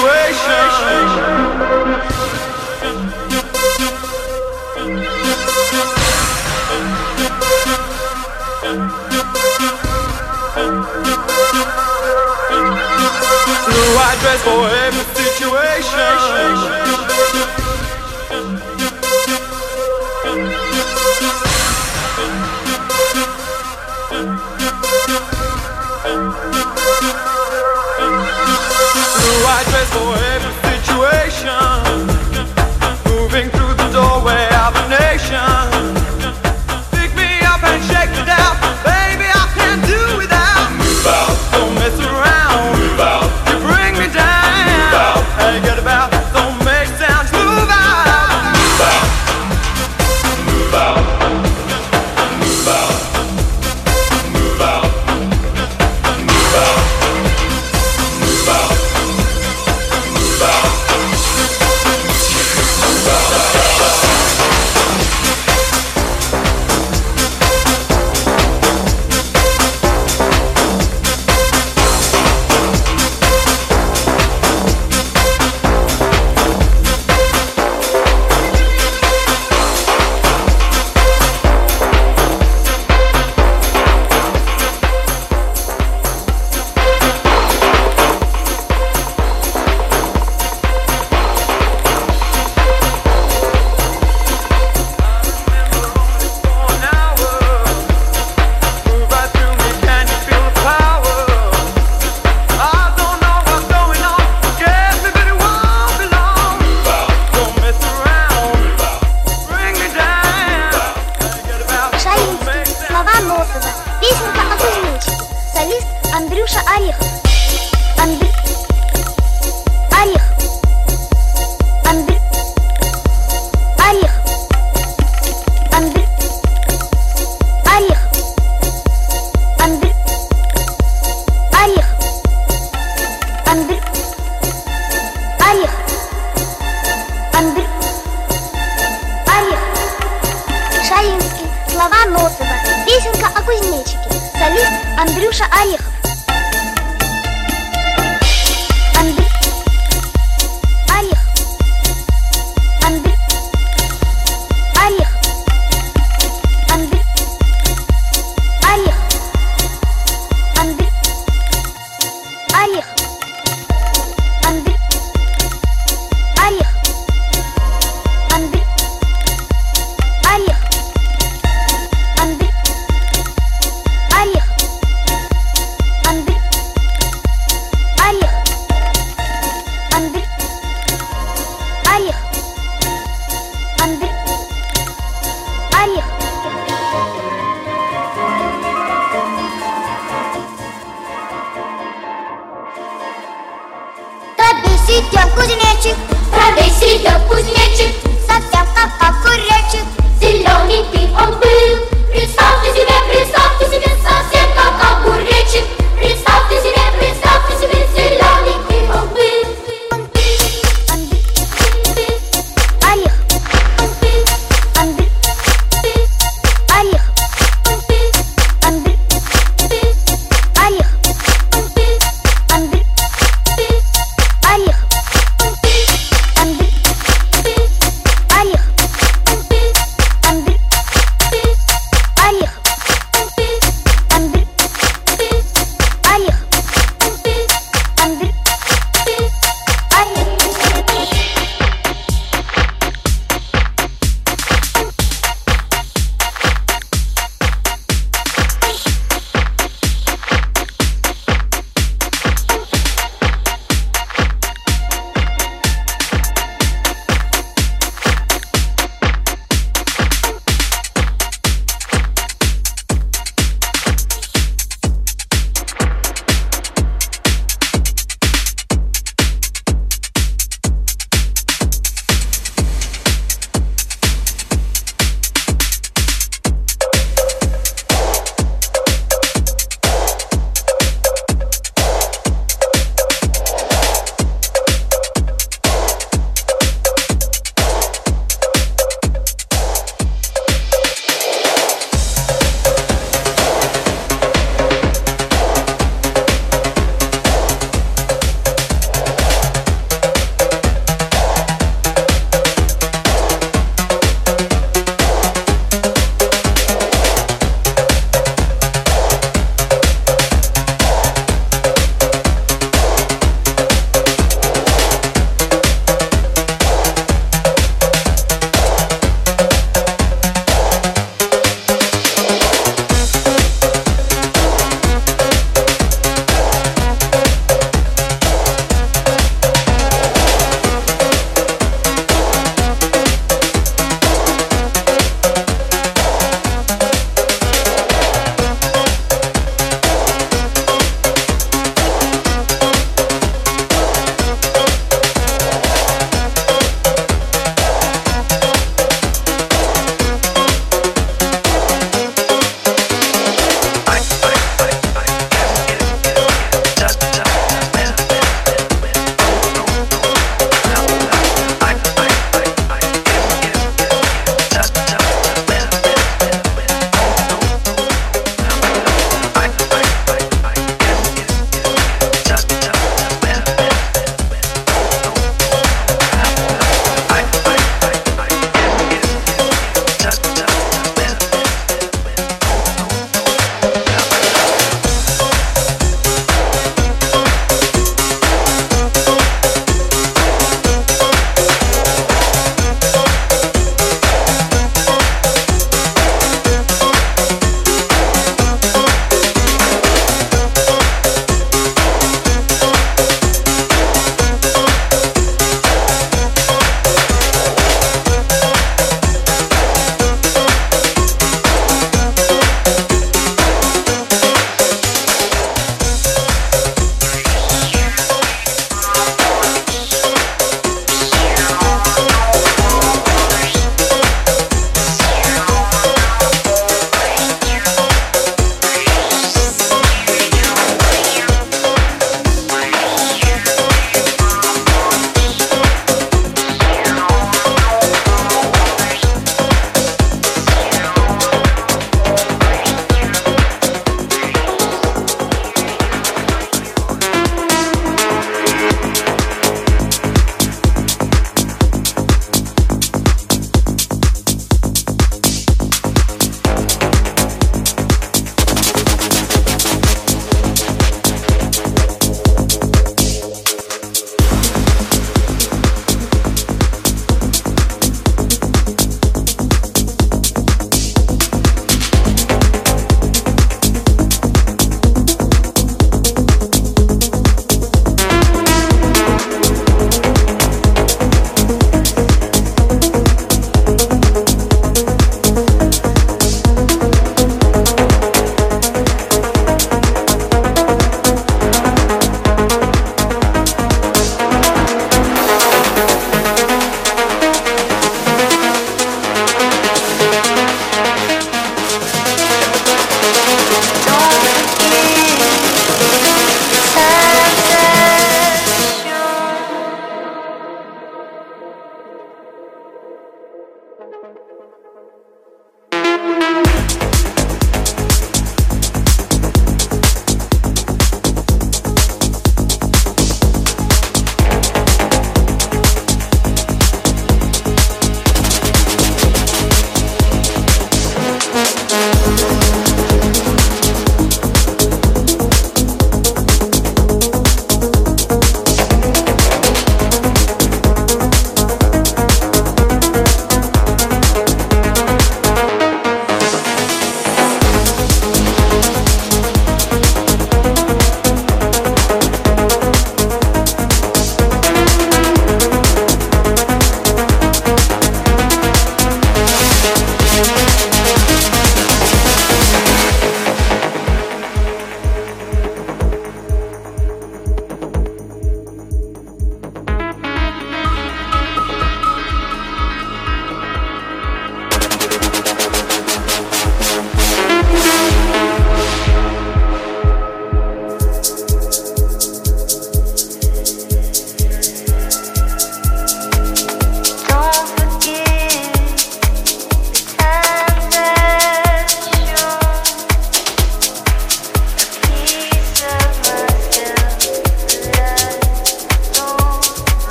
i address for every situation. I dress for him.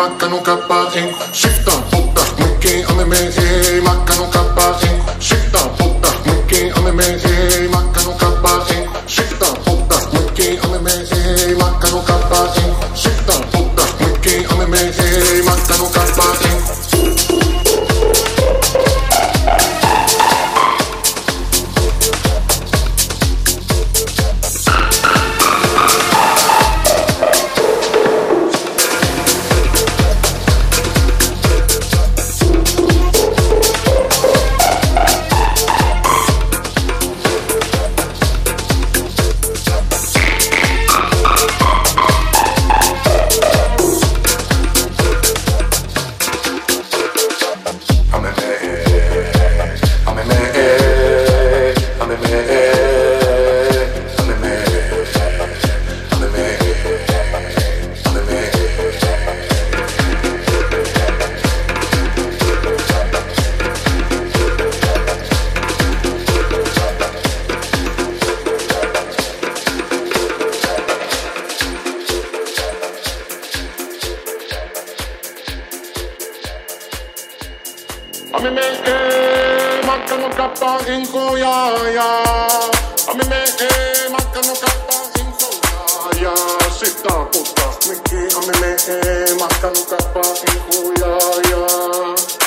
Maca nunca para Ami me eh, maka no kapa inko ya ya. Ami me eh, maka no kapa inko ya ya. Sita puta, miki ami me eh, maka no kapa inko ya ya.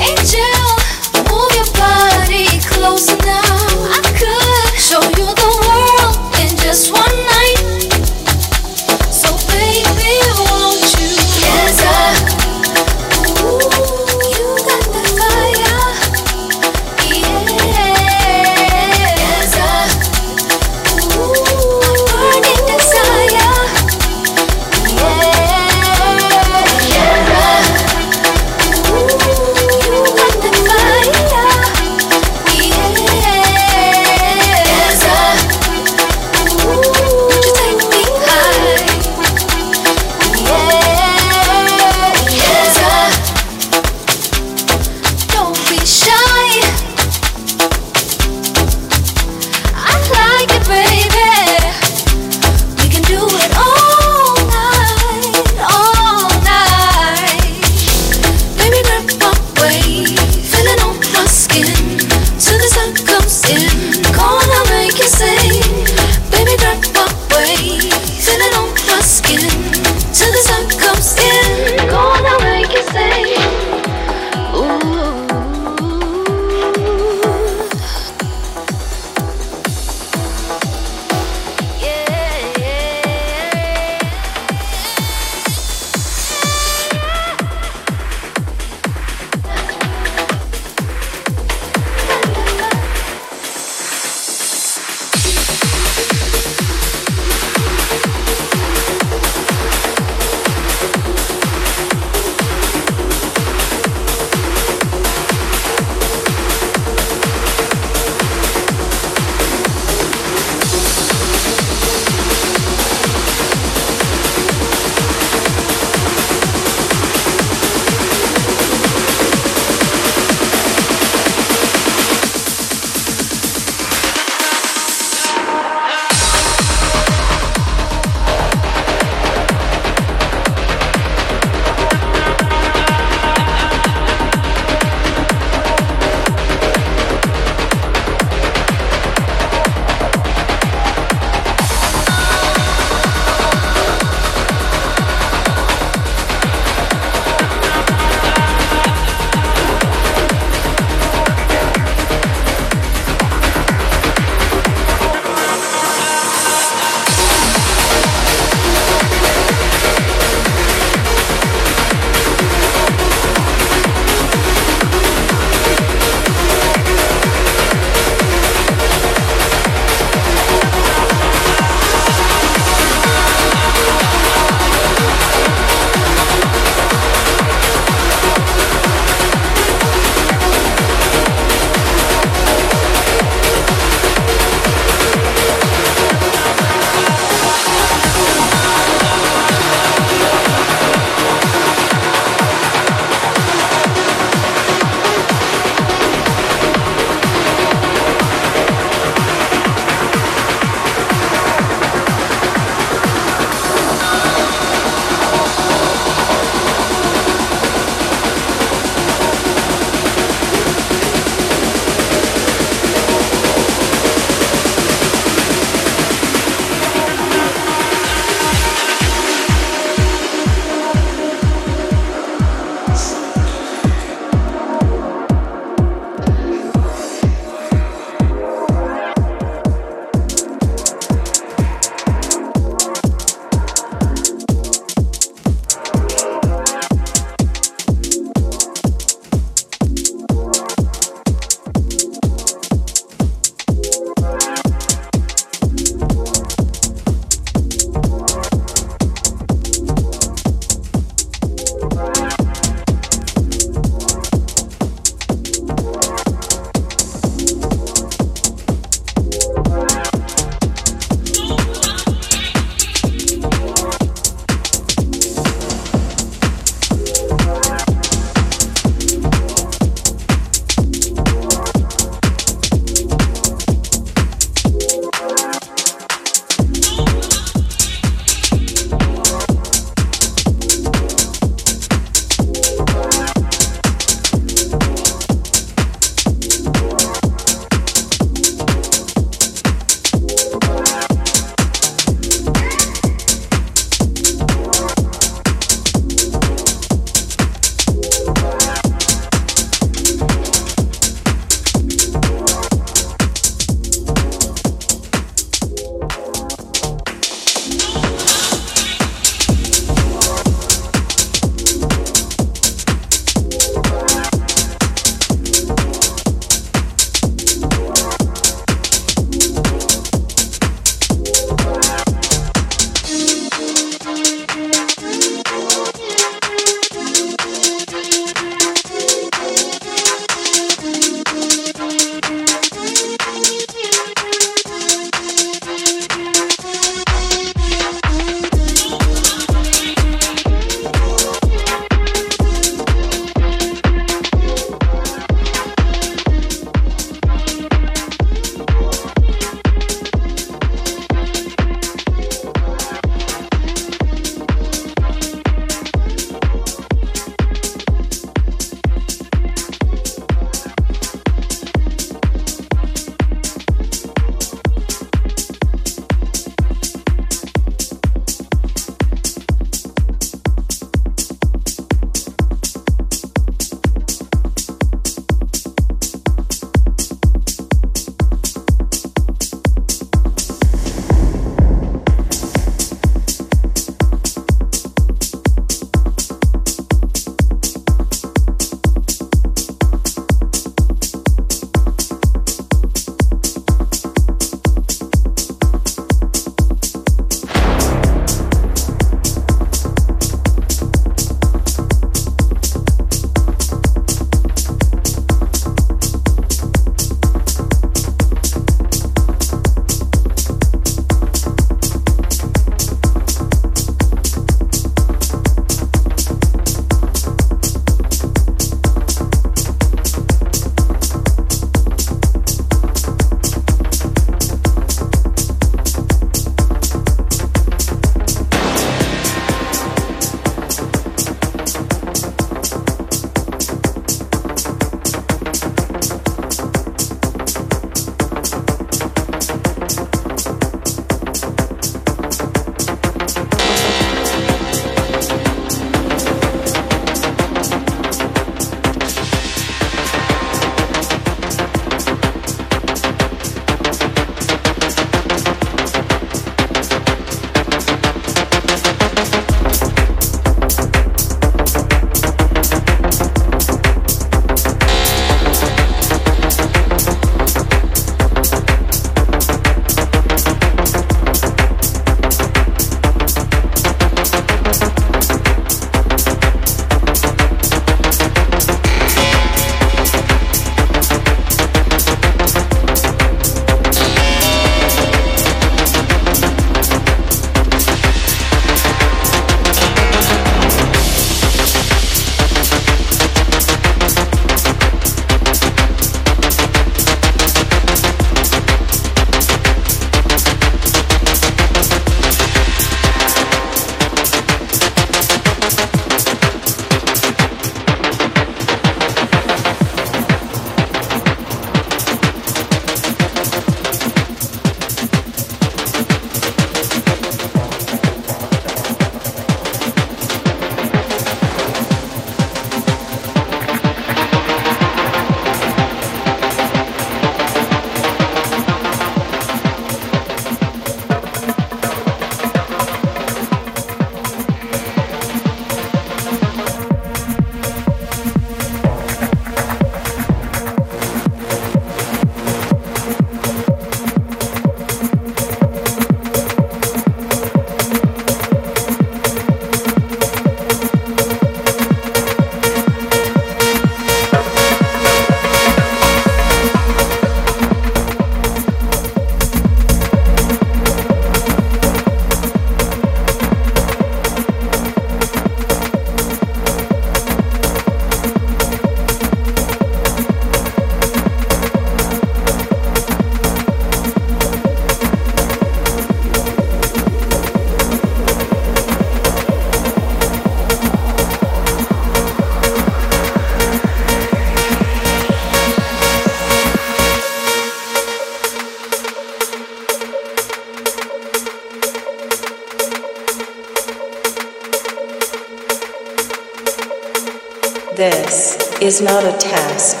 is not a test.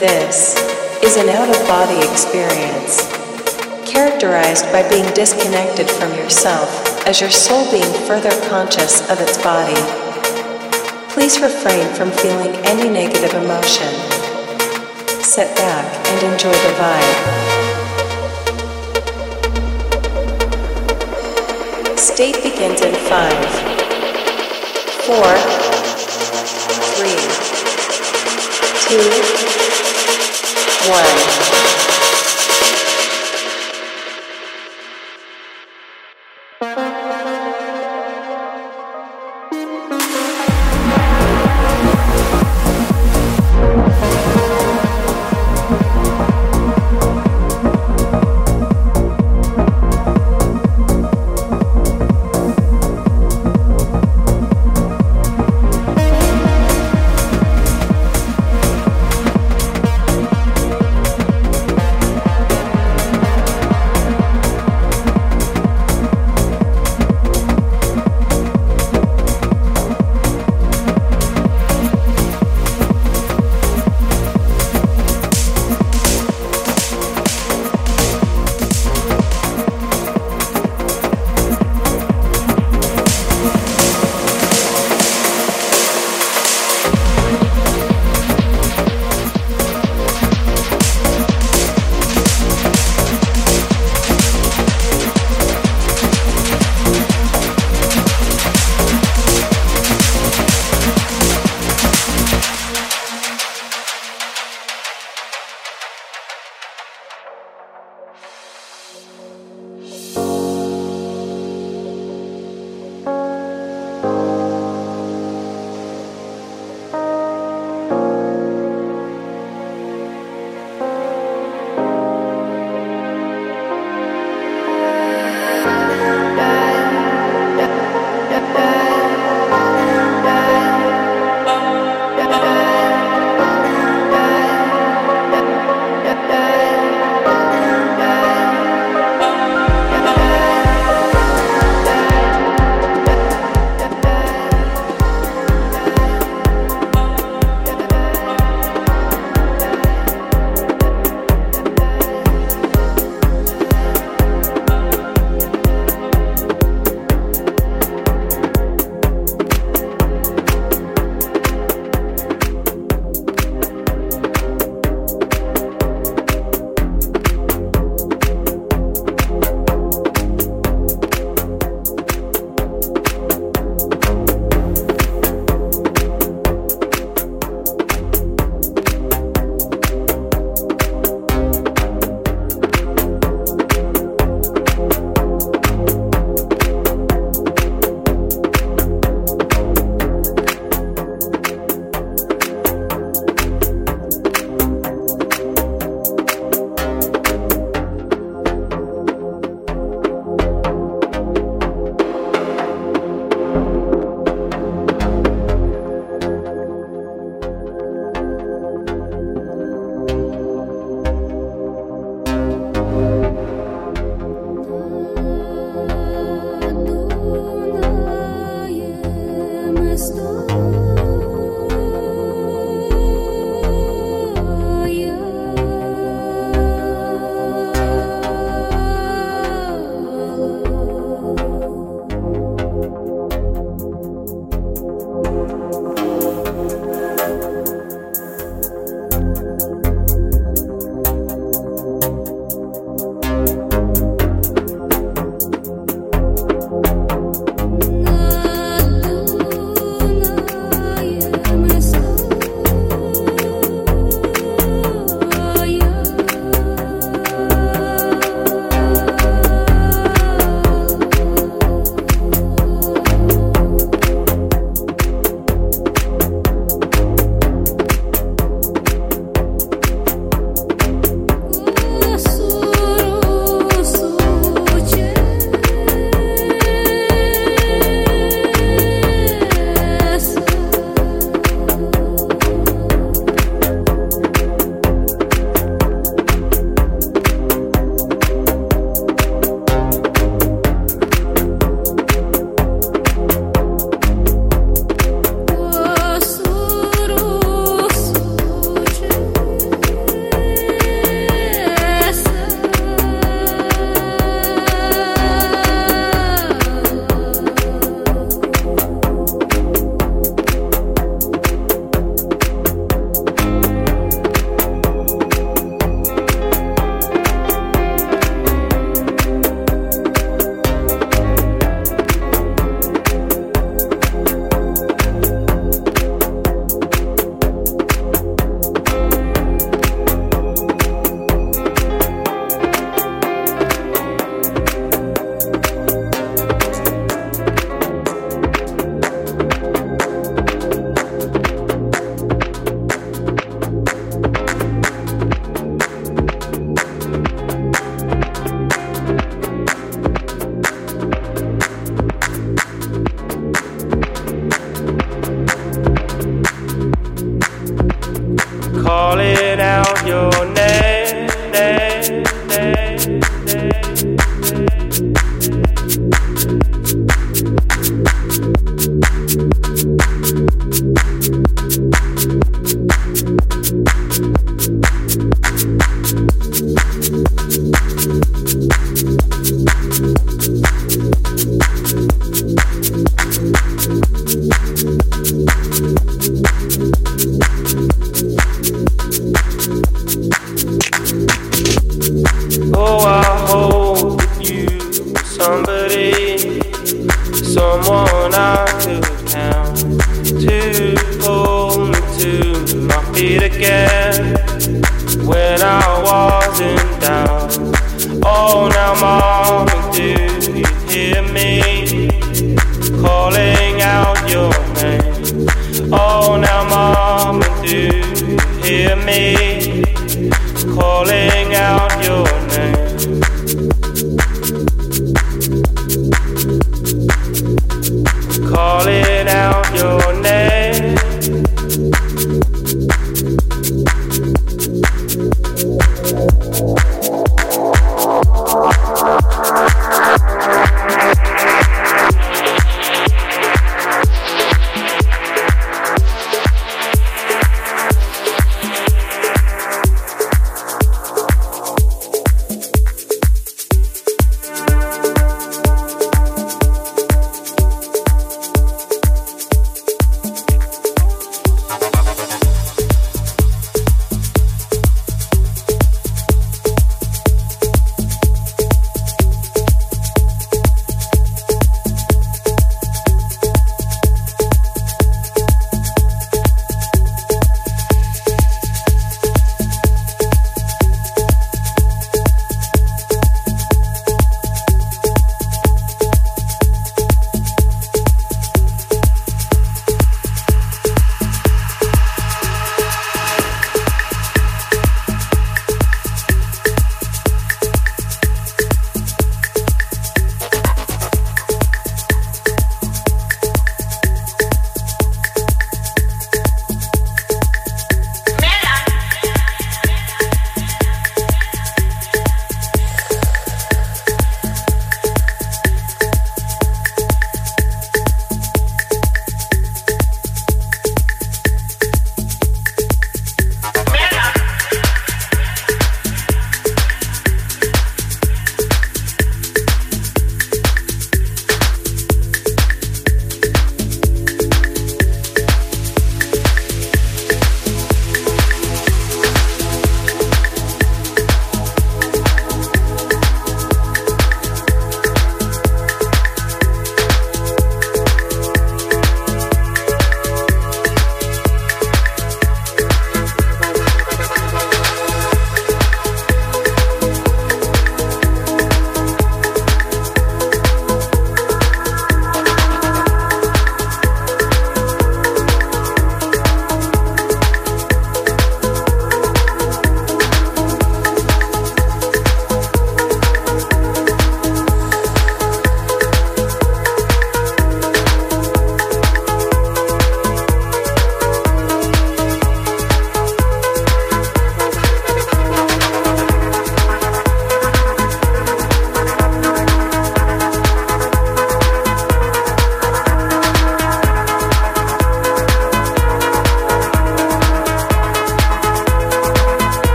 This is an out of body experience, characterized by being disconnected from yourself as your soul being further conscious of its body. Please refrain from feeling any negative emotion. Sit back and enjoy the vibe. State begins in 5, 4, two, one.